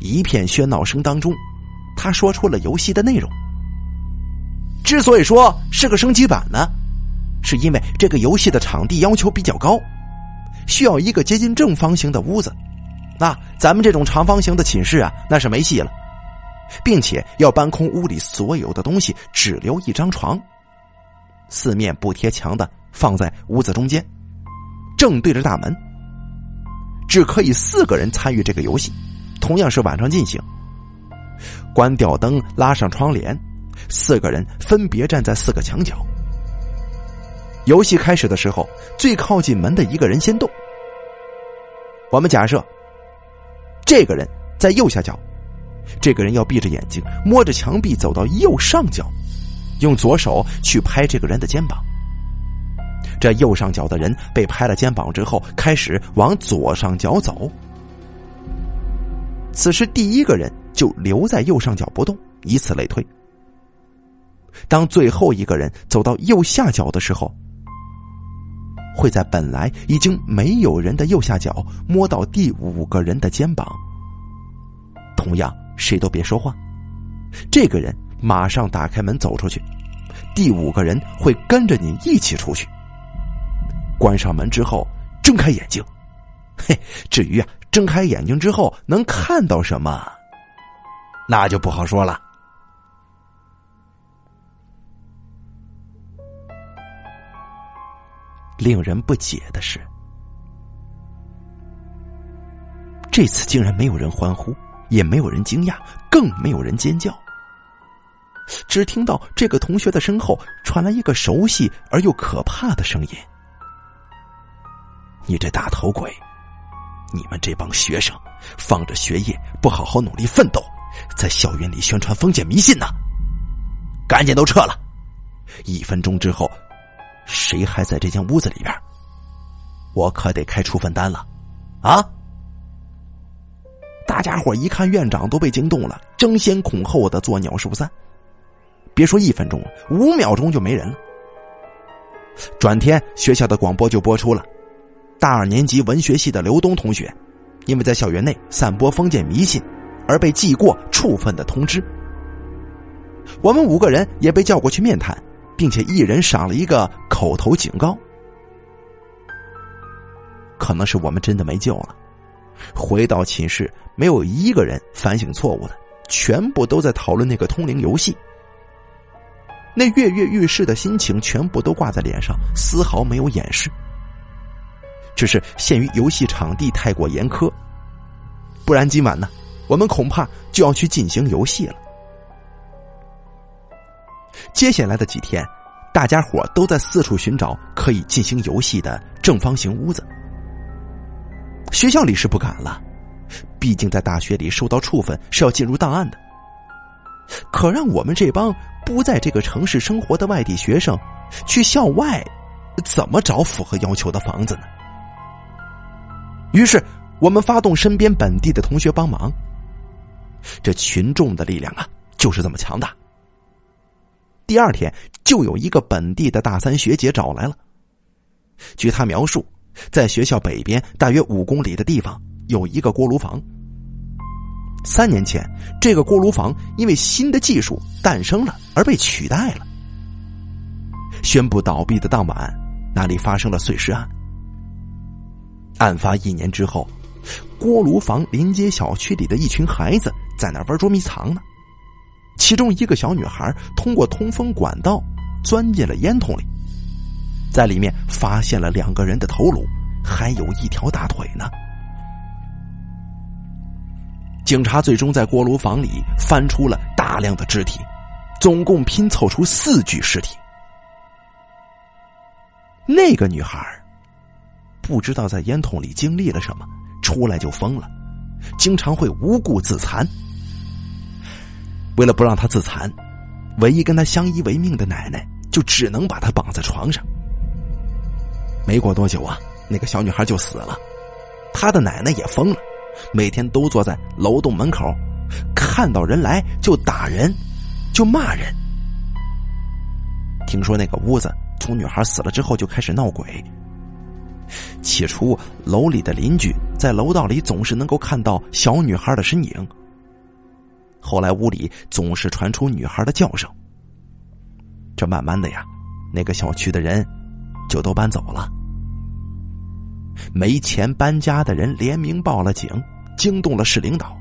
一片喧闹声当中，他说出了游戏的内容。之所以说是个升级版呢。是因为这个游戏的场地要求比较高，需要一个接近正方形的屋子。那咱们这种长方形的寝室啊，那是没戏了，并且要搬空屋里所有的东西，只留一张床，四面不贴墙的放在屋子中间，正对着大门。只可以四个人参与这个游戏，同样是晚上进行。关掉灯，拉上窗帘，四个人分别站在四个墙角。游戏开始的时候，最靠近门的一个人先动。我们假设，这个人在右下角，这个人要闭着眼睛，摸着墙壁走到右上角，用左手去拍这个人的肩膀。这右上角的人被拍了肩膀之后，开始往左上角走。此时，第一个人就留在右上角不动，以此类推。当最后一个人走到右下角的时候，会在本来已经没有人的右下角摸到第五个人的肩膀。同样，谁都别说话。这个人马上打开门走出去，第五个人会跟着你一起出去。关上门之后，睁开眼睛。嘿，至于啊，睁开眼睛之后能看到什么，那就不好说了。令人不解的是，这次竟然没有人欢呼，也没有人惊讶，更没有人尖叫。只听到这个同学的身后传来一个熟悉而又可怕的声音：“你这大头鬼，你们这帮学生放着学业不好好努力奋斗，在校园里宣传封建迷信呢！赶紧都撤了！一分钟之后。”谁还在这间屋子里边？我可得开处分单了，啊！大家伙一看院长都被惊动了，争先恐后的作鸟兽散。别说一分钟了，五秒钟就没人了。转天学校的广播就播出了，大二年级文学系的刘东同学，因为在校园内散播封建迷信，而被记过处分的通知。我们五个人也被叫过去面谈。并且一人赏了一个口头警告，可能是我们真的没救了。回到寝室，没有一个人反省错误的，全部都在讨论那个通灵游戏。那跃跃欲试的心情全部都挂在脸上，丝毫没有掩饰。只是限于游戏场地太过严苛，不然今晚呢，我们恐怕就要去进行游戏了。接下来的几天，大家伙都在四处寻找可以进行游戏的正方形屋子。学校里是不敢了，毕竟在大学里受到处分是要进入档案的。可让我们这帮不在这个城市生活的外地学生去校外，怎么找符合要求的房子呢？于是我们发动身边本地的同学帮忙。这群众的力量啊，就是这么强大。第二天，就有一个本地的大三学姐找来了。据她描述，在学校北边大约五公里的地方有一个锅炉房。三年前，这个锅炉房因为新的技术诞生了而被取代了。宣布倒闭的当晚，那里发生了碎尸案。案发一年之后，锅炉房临街小区里的一群孩子在那玩捉迷藏呢。其中一个小女孩通过通风管道钻进了烟筒里，在里面发现了两个人的头颅，还有一条大腿呢。警察最终在锅炉房里翻出了大量的肢体，总共拼凑出四具尸体。那个女孩不知道在烟筒里经历了什么，出来就疯了，经常会无故自残。为了不让她自残，唯一跟她相依为命的奶奶就只能把她绑在床上。没过多久啊，那个小女孩就死了，她的奶奶也疯了，每天都坐在楼栋门口，看到人来就打人，就骂人。听说那个屋子从女孩死了之后就开始闹鬼。起初楼里的邻居在楼道里总是能够看到小女孩的身影。后来屋里总是传出女孩的叫声，这慢慢的呀，那个小区的人就都搬走了。没钱搬家的人联名报了警，惊动了市领导，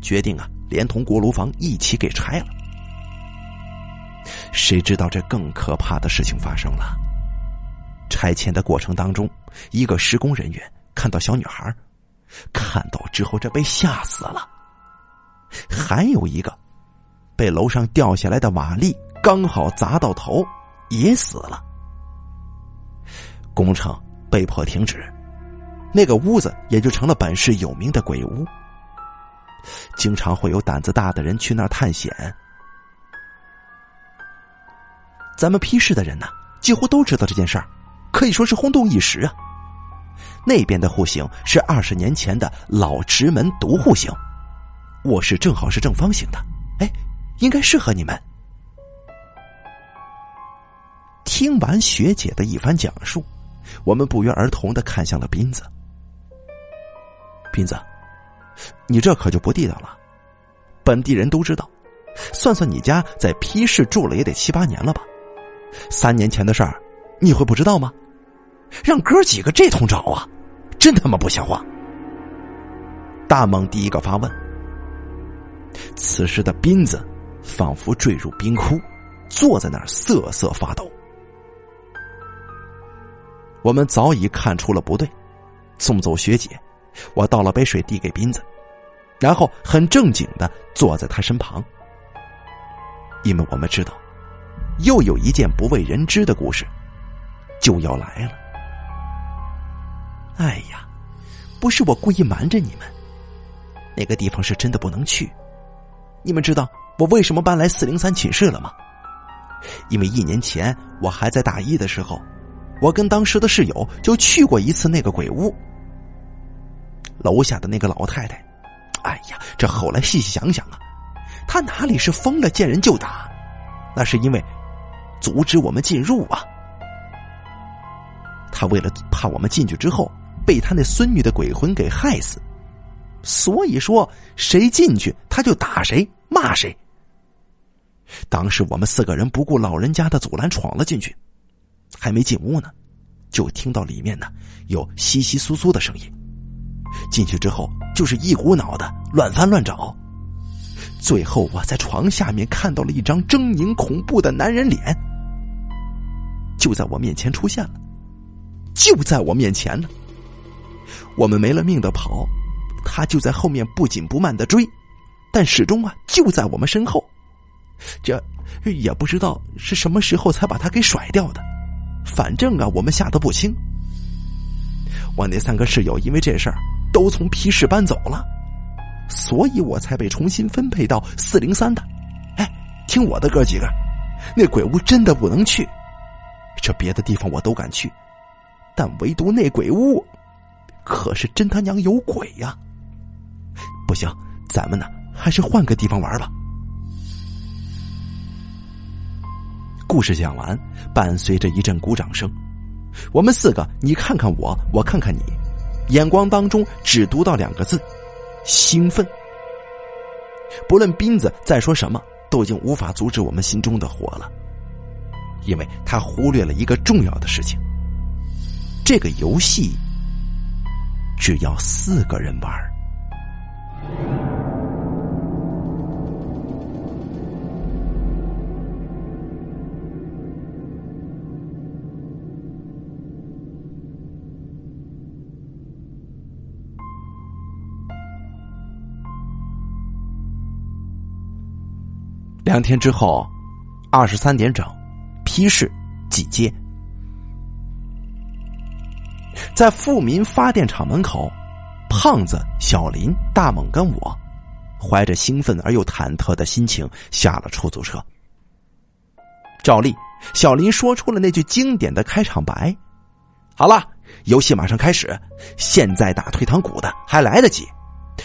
决定啊，连同锅炉房一起给拆了。谁知道这更可怕的事情发生了？拆迁的过程当中，一个施工人员看到小女孩，看到之后这被吓死了。还有一个，被楼上掉下来的瓦砾刚好砸到头，也死了。工程被迫停止，那个屋子也就成了本市有名的鬼屋。经常会有胆子大的人去那儿探险。咱们批示的人呢，几乎都知道这件事儿，可以说是轰动一时啊。那边的户型是二十年前的老直门独户型，卧室正好是正方形的，哎，应该适合你们。听完学姐的一番讲述，我们不约而同的看向了斌子。斌子，你这可就不地道了，本地人都知道，算算你家在批市住了也得七八年了吧？三年前的事儿，你会不知道吗？让哥几个这通找啊！真他妈不像话！大猛第一个发问。此时的斌子仿佛坠入冰窟，坐在那儿瑟瑟发抖。我们早已看出了不对，送走学姐，我倒了杯水递给斌子，然后很正经的坐在他身旁，因为我们知道，又有一件不为人知的故事就要来了。哎呀，不是我故意瞒着你们，那个地方是真的不能去。你们知道我为什么搬来四零三寝室了吗？因为一年前我还在大一的时候，我跟当时的室友就去过一次那个鬼屋。楼下的那个老太太，哎呀，这后来细细想想啊，她哪里是疯了见人就打，那是因为阻止我们进入啊。她为了怕我们进去之后。被他那孙女的鬼魂给害死，所以说谁进去他就打谁骂谁。当时我们四个人不顾老人家的阻拦闯了进去，还没进屋呢，就听到里面呢有稀稀疏疏的声音。进去之后就是一股脑的乱翻乱找，最后我在床下面看到了一张狰狞恐怖的男人脸，就在我面前出现了，就在我面前呢。我们没了命的跑，他就在后面不紧不慢的追，但始终啊就在我们身后。这也不知道是什么时候才把他给甩掉的，反正啊我们吓得不轻。我那三个室友因为这事儿都从皮市搬走了，所以我才被重新分配到四零三的。哎，听我的哥几个，那鬼屋真的不能去，这别的地方我都敢去，但唯独那鬼屋。可是真他娘有鬼呀！不行，咱们呢还是换个地方玩吧。故事讲完，伴随着一阵鼓掌声，我们四个你看看我，我看看你，眼光当中只读到两个字：兴奋。不论斌子在说什么，都已经无法阻止我们心中的火了，因为他忽略了一个重要的事情：这个游戏。只要四个人玩两天之后，二十三点整，批示几接。在富民发电厂门口，胖子、小林、大猛跟我，怀着兴奋而又忐忑的心情下了出租车。照例，小林说出了那句经典的开场白：“好了，游戏马上开始，现在打退堂鼓的还来得及。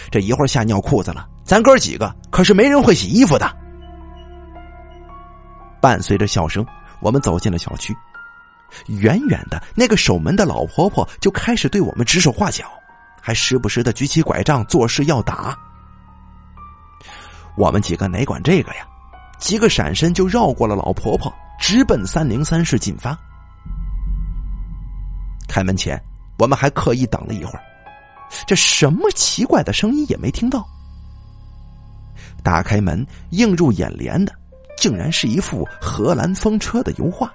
这一会儿吓尿裤子了，咱哥几个可是没人会洗衣服的。”伴随着笑声，我们走进了小区。远远的那个守门的老婆婆就开始对我们指手画脚，还时不时的举起拐杖作势要打。我们几个哪管这个呀？几个闪身就绕过了老婆婆，直奔三零三室进发。开门前，我们还刻意等了一会儿，这什么奇怪的声音也没听到。打开门，映入眼帘的竟然是一幅荷兰风车的油画。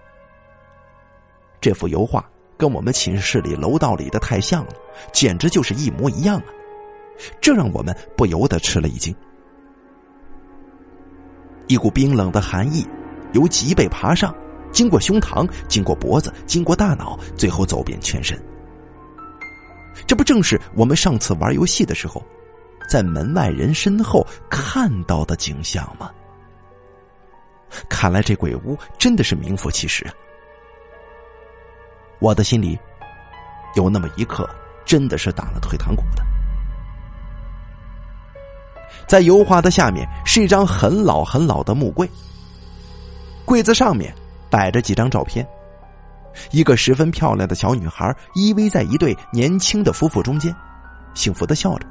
这幅油画跟我们寝室里楼道里的太像了，简直就是一模一样啊！这让我们不由得吃了一惊。一股冰冷的寒意由脊背爬上，经过胸膛，经过脖子，经过大脑，最后走遍全身。这不正是我们上次玩游戏的时候，在门外人身后看到的景象吗？看来这鬼屋真的是名副其实！我的心里有那么一刻，真的是打了退堂鼓的。在油画的下面是一张很老很老的木柜，柜子上面摆着几张照片，一个十分漂亮的小女孩依偎在一对年轻的夫妇中间，幸福的笑着。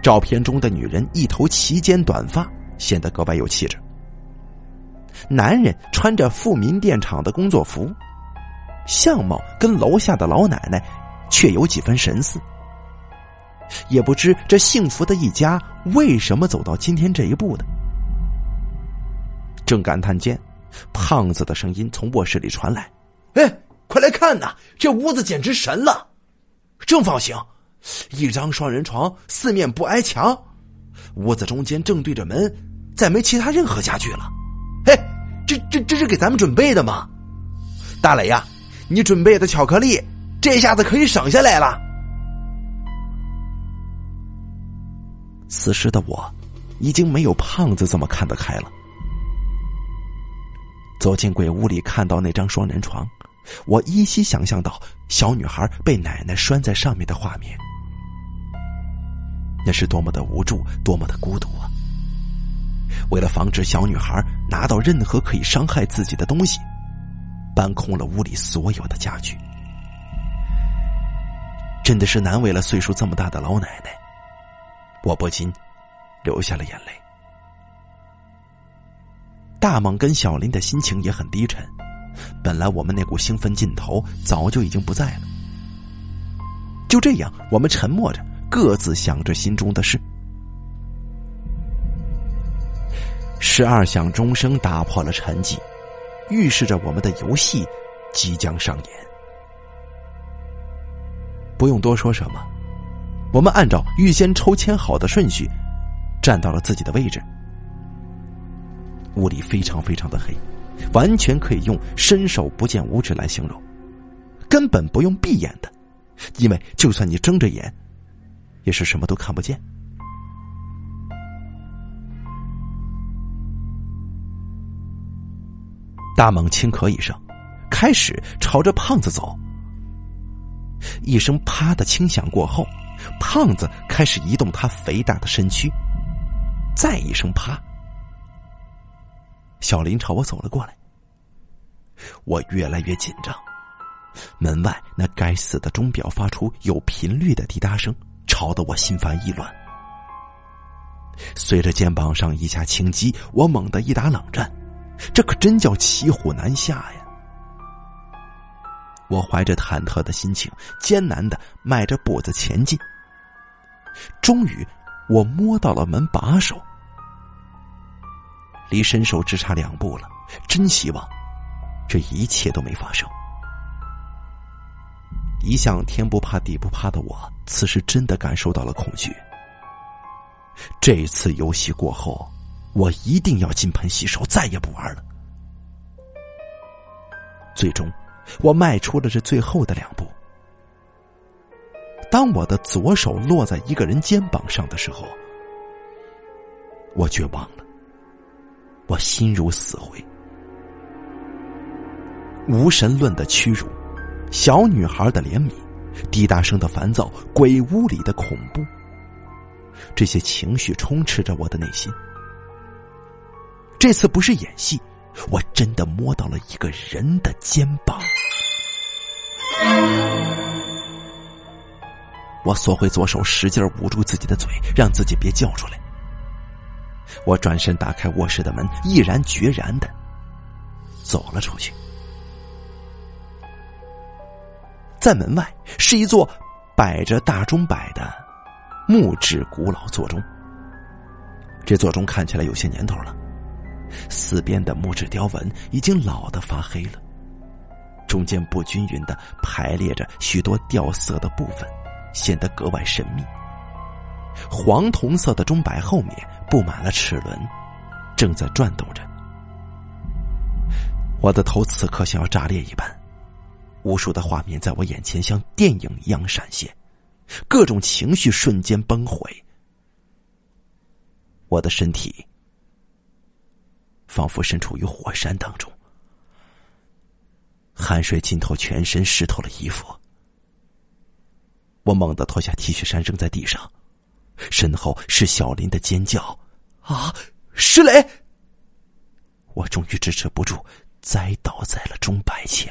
照片中的女人一头齐肩短发，显得格外有气质。男人穿着富民电厂的工作服，相貌跟楼下的老奶奶却有几分神似。也不知这幸福的一家为什么走到今天这一步的。正感叹间，胖子的声音从卧室里传来：“哎，快来看呐，这屋子简直神了！正方形，一张双人床，四面不挨墙，屋子中间正对着门，再没其他任何家具了。嘿，这这这是给咱们准备的吗？大磊呀，你准备的巧克力，这下子可以省下来了。”此时的我，已经没有胖子这么看得开了。走进鬼屋里，看到那张双人床，我依稀想象到小女孩被奶奶拴在上面的画面，那是多么的无助，多么的孤独啊！为了防止小女孩拿到任何可以伤害自己的东西，搬空了屋里所有的家具，真的是难为了岁数这么大的老奶奶。我不禁流下了眼泪。大猛跟小林的心情也很低沉，本来我们那股兴奋劲头早就已经不在了。就这样，我们沉默着，各自想着心中的事。十二响钟声打破了沉寂，预示着我们的游戏即将上演。不用多说什么。我们按照预先抽签好的顺序，站到了自己的位置。屋里非常非常的黑，完全可以用伸手不见五指来形容，根本不用闭眼的，因为就算你睁着眼，也是什么都看不见。大猛轻咳一声，开始朝着胖子走。一声“啪”的轻响过后。胖子开始移动他肥大的身躯，再一声“啪”，小林朝我走了过来。我越来越紧张，门外那该死的钟表发出有频率的滴答声，吵得我心烦意乱。随着肩膀上一下轻击，我猛地一打冷战，这可真叫骑虎难下呀！我怀着忐忑的心情，艰难的迈着步子前进。终于，我摸到了门把手，离伸手只差两步了。真希望这一切都没发生。一向天不怕地不怕的我，此时真的感受到了恐惧。这次游戏过后，我一定要金盆洗手，再也不玩了。最终。我迈出了这最后的两步。当我的左手落在一个人肩膀上的时候，我绝望了，我心如死灰。无神论的屈辱，小女孩的怜悯，滴答声的烦躁，鬼屋里的恐怖，这些情绪充斥着我的内心。这次不是演戏。我真的摸到了一个人的肩膀，我缩回左手，使劲捂住自己的嘴，让自己别叫出来。我转身打开卧室的门，毅然决然的走了出去。在门外是一座摆着大钟摆的木质古老座钟，这座钟看起来有些年头了。四边的木质雕纹已经老得发黑了，中间不均匀的排列着许多掉色的部分，显得格外神秘。黄铜色的钟摆后面布满了齿轮，正在转动着。我的头此刻像要炸裂一般，无数的画面在我眼前像电影一样闪现，各种情绪瞬间崩毁，我的身体。仿佛身处于火山当中，汗水浸透全身，湿透了衣服。我猛地脱下 T 恤衫扔在地上，身后是小林的尖叫：“啊，石磊！”我终于支持不住，栽倒在了钟摆前。